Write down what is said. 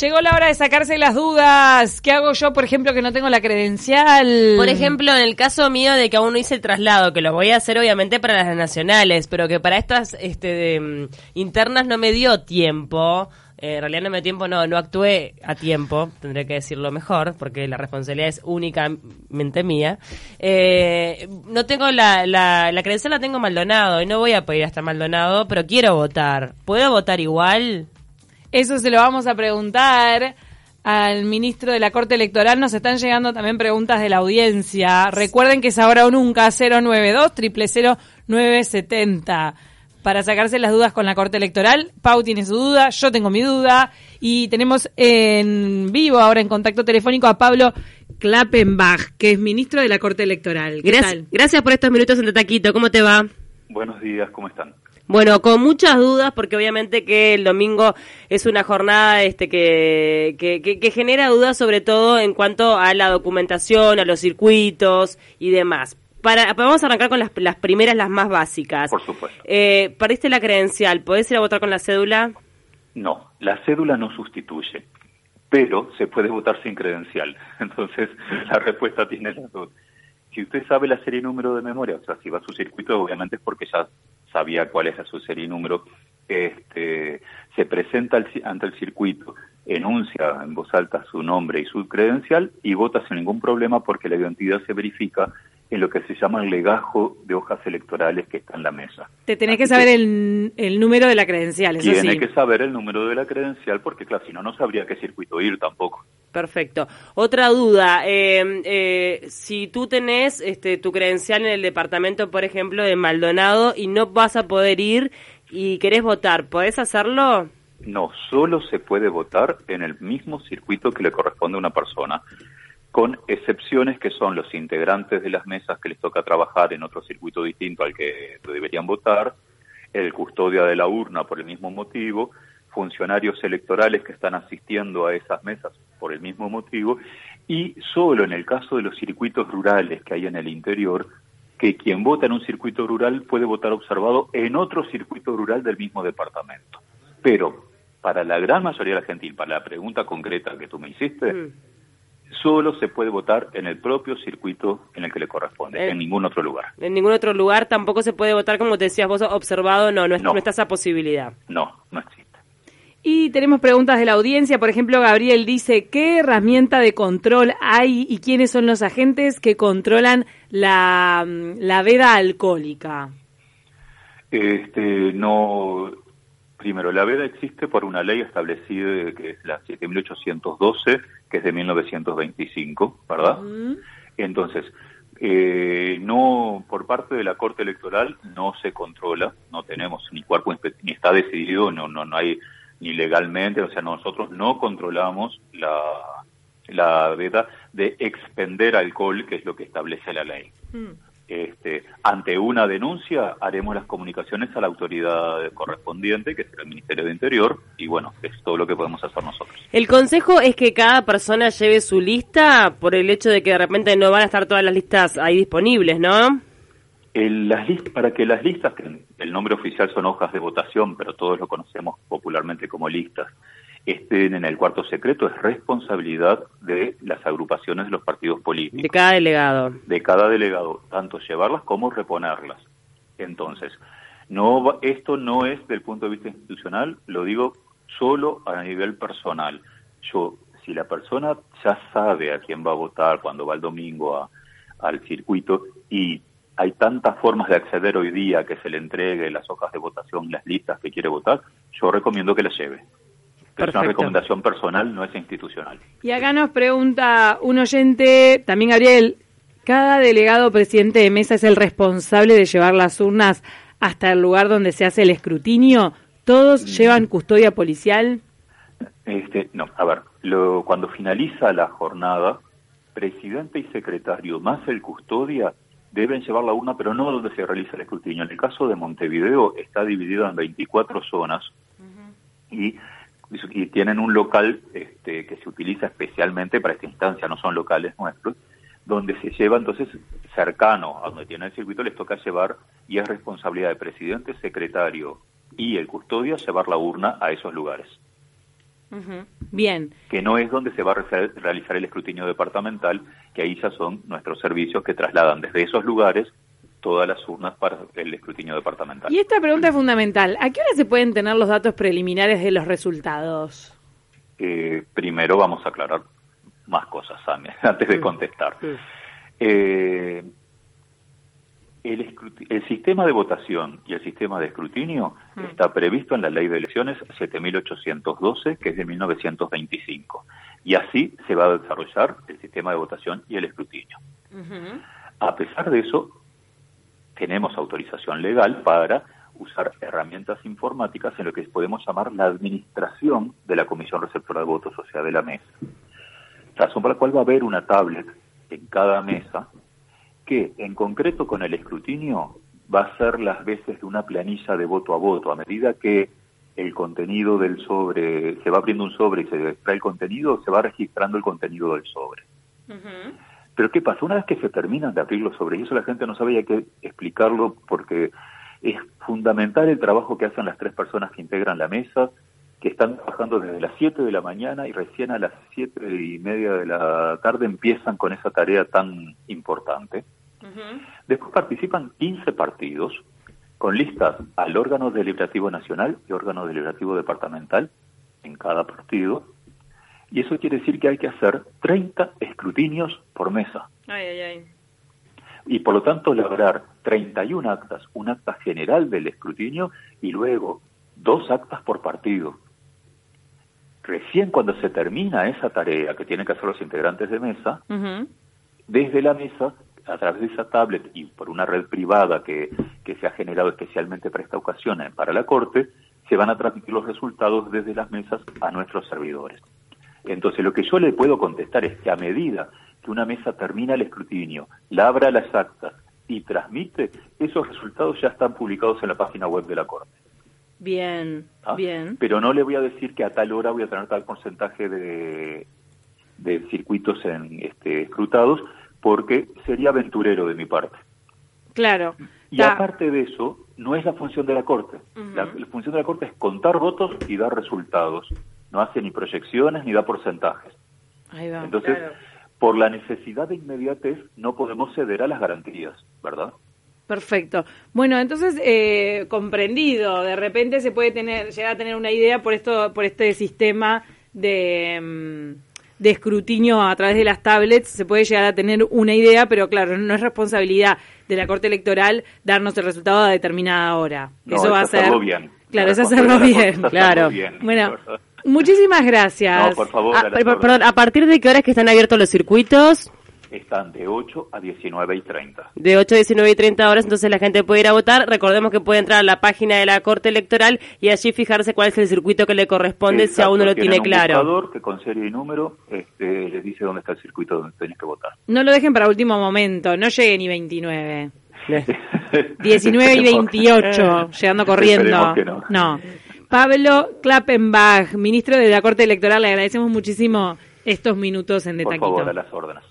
Llegó la hora de sacarse las dudas. ¿Qué hago yo, por ejemplo, que no tengo la credencial? Por ejemplo, en el caso mío de que aún no hice el traslado, que lo voy a hacer obviamente para las nacionales, pero que para estas este, de, mm, internas no me dio tiempo. Eh, en realidad no me dio tiempo, no, no actué a tiempo, tendré que decirlo mejor, porque la responsabilidad es únicamente mía. Eh, no tengo la, la, la credencial, la tengo Maldonado, y no voy a poder ir hasta Maldonado, pero quiero votar. ¿Puedo votar igual? Eso se lo vamos a preguntar al ministro de la Corte Electoral. Nos están llegando también preguntas de la audiencia. Recuerden que es ahora o nunca 092 970 para sacarse las dudas con la Corte Electoral. Pau tiene su duda, yo tengo mi duda y tenemos en vivo ahora en contacto telefónico a Pablo Klappenbach, que es ministro de la Corte Electoral. Gracias, gracias por estos minutos en Taquito. ¿Cómo te va? Buenos días, ¿cómo están? Bueno, con muchas dudas, porque obviamente que el domingo es una jornada este que, que, que, genera dudas sobre todo en cuanto a la documentación, a los circuitos y demás. Para, vamos a arrancar con las, las primeras, las más básicas. Por supuesto. Eh, ¿Perdiste la credencial? ¿Podés ir a votar con la cédula? No, la cédula no sustituye, pero se puede votar sin credencial. Entonces, la respuesta tiene las dos. Si usted sabe la serie número de memoria, o sea, si va a su circuito, obviamente es porque ya sabía cuál es su serie y número, este, se presenta ante el circuito, enuncia en voz alta su nombre y su credencial y vota sin ningún problema porque la identidad se verifica en lo que se llama el legajo de hojas electorales que está en la mesa. Te tenés que saber el, el, número de la credencial, eso Tiene que saber el número de la credencial porque, claro, si no, no sabría qué circuito ir tampoco. Perfecto. Otra duda, eh, eh, si tú tenés este, tu credencial en el departamento, por ejemplo, de Maldonado y no vas a poder ir y querés votar, ¿podés hacerlo? No, solo se puede votar en el mismo circuito que le corresponde a una persona, con excepciones que son los integrantes de las mesas que les toca trabajar en otro circuito distinto al que deberían votar, el custodia de la urna por el mismo motivo, funcionarios electorales que están asistiendo a esas mesas por el mismo motivo y solo en el caso de los circuitos rurales que hay en el interior, que quien vota en un circuito rural puede votar observado en otro circuito rural del mismo departamento. Pero para la gran mayoría de la gente y para la pregunta concreta que tú me hiciste, mm. solo se puede votar en el propio circuito en el que le corresponde, eh, en ningún otro lugar. En ningún otro lugar tampoco se puede votar, como te decías vos, observado, no, no, no está esa posibilidad. No, no existe. Y tenemos preguntas de la audiencia. Por ejemplo, Gabriel dice, ¿qué herramienta de control hay y quiénes son los agentes que controlan la, la veda alcohólica? Este, no, primero, la veda existe por una ley establecida que es la 7812, que es de 1925, ¿verdad? Entonces, eh, no, por parte de la Corte Electoral no se controla, no tenemos ni cuerpo, ni está decidido, no, no, no hay ni legalmente, o sea, nosotros no controlamos la, la veda de expender alcohol, que es lo que establece la ley. Hmm. Este, ante una denuncia haremos las comunicaciones a la autoridad correspondiente, que es el Ministerio de Interior, y bueno, es todo lo que podemos hacer nosotros. El consejo es que cada persona lleve su lista por el hecho de que de repente no van a estar todas las listas ahí disponibles, ¿no? Las para que las listas, que el nombre oficial son hojas de votación, pero todos lo conocemos popularmente como listas, estén en el cuarto secreto, es responsabilidad de las agrupaciones de los partidos políticos. De cada delegado. De cada delegado, tanto llevarlas como reponerlas. Entonces, no esto no es del punto de vista institucional, lo digo solo a nivel personal. Yo, si la persona ya sabe a quién va a votar cuando va el domingo a, al circuito y hay tantas formas de acceder hoy día que se le entregue las hojas de votación, las listas que quiere votar, yo recomiendo que las lleve. Es una recomendación personal, no es institucional. Y acá nos pregunta un oyente, también Gabriel, ¿cada delegado presidente de mesa es el responsable de llevar las urnas hasta el lugar donde se hace el escrutinio? ¿Todos mm. llevan custodia policial? Este, no, a ver, lo, cuando finaliza la jornada, presidente y secretario más el custodia deben llevar la urna, pero no donde se realiza el escrutinio. En el caso de Montevideo está dividido en 24 zonas y, tienen un local este, que se utiliza especialmente para esta instancia, no son locales nuestros, donde se lleva entonces cercano a donde tiene el circuito, les toca llevar y es responsabilidad del presidente, secretario y el custodio llevar la urna a esos lugares. Bien. Que no es donde se va a realizar el escrutinio departamental, que ahí ya son nuestros servicios que trasladan desde esos lugares todas las urnas para el escrutinio departamental. Y esta pregunta es fundamental. ¿A qué hora se pueden tener los datos preliminares de los resultados? Eh, primero vamos a aclarar más cosas, antes de contestar. Eh, el, el, sistema de votación y el sistema de escrutinio mm. está previsto en la Ley de Elecciones 7812, que es de 1925. Y así se va a desarrollar el sistema de votación y el escrutinio. A pesar de eso, tenemos autorización legal para usar herramientas informáticas en lo que podemos llamar la administración de la Comisión Receptora de Votos, o sea, de la mesa. Razón por la cual va a haber una tablet en cada mesa que en concreto con el escrutinio va a ser las veces de una planilla de voto a voto. A medida que el contenido del sobre, se va abriendo un sobre y se extrae el contenido, se va registrando el contenido del sobre. Pero ¿qué pasa? Una vez que se terminan de abrir los sobres, y eso la gente no sabía que explicarlo porque es fundamental el trabajo que hacen las tres personas que integran la mesa, que están trabajando desde las 7 de la mañana y recién a las siete y media de la tarde empiezan con esa tarea tan importante. Después participan 15 partidos con listas al órgano deliberativo nacional y órgano deliberativo departamental en cada partido. Y eso quiere decir que hay que hacer 30 escrutinios por mesa. Y por lo tanto lograr 31 actas, un acta general del escrutinio y luego dos actas por partido. Recién cuando se termina esa tarea que tienen que hacer los integrantes de mesa, desde la mesa a través de esa tablet y por una red privada que, que se ha generado especialmente para esta ocasión para la Corte, se van a transmitir los resultados desde las mesas a nuestros servidores. Entonces, lo que yo le puedo contestar es que a medida que una mesa termina el escrutinio, labra las actas y transmite, esos resultados ya están publicados en la página web de la Corte. Bien, ¿Ah? bien. Pero no le voy a decir que a tal hora voy a tener tal porcentaje de, de circuitos en, este, escrutados, porque sería aventurero de mi parte. Claro. Y aparte de eso, no es la función de la Corte. la, función de la Corte es contar votos y dar resultados. No hace ni proyecciones ni da porcentajes. Ahí va. Entonces, por la necesidad de inmediatez, no podemos ceder a las garantías, ¿verdad? Perfecto. Bueno, entonces eh, comprendido. De repente se puede tener, llegar a tener una idea por esto, por este sistema de mm, de escrutinio a través de las tablets se puede llegar a tener una idea, pero claro, no es responsabilidad de la Corte Electoral darnos el resultado a determinada hora. eso va a ser... Bien. Claro, es hacerlo bien, claro. Bueno, muchísimas gracias. No, por favor. Ah, perdón, ¿a partir de qué horas que están abiertos los circuitos? Están de 8 a 19 y 30. De 8 a 19 y 30 horas, entonces la gente puede ir a votar. Recordemos que puede entrar a la página de la Corte Electoral y allí fijarse cuál es el circuito que le corresponde si aún no lo tiene claro. Un que con serie y número este, les dice dónde está el circuito donde tenés que votar. No lo dejen para último momento, no llegue ni 29. 19 y 28, llegando corriendo. No. no. Pablo Klappenbach, ministro de la Corte Electoral, le agradecemos muchísimo estos minutos en De Por favor, a las órdenes.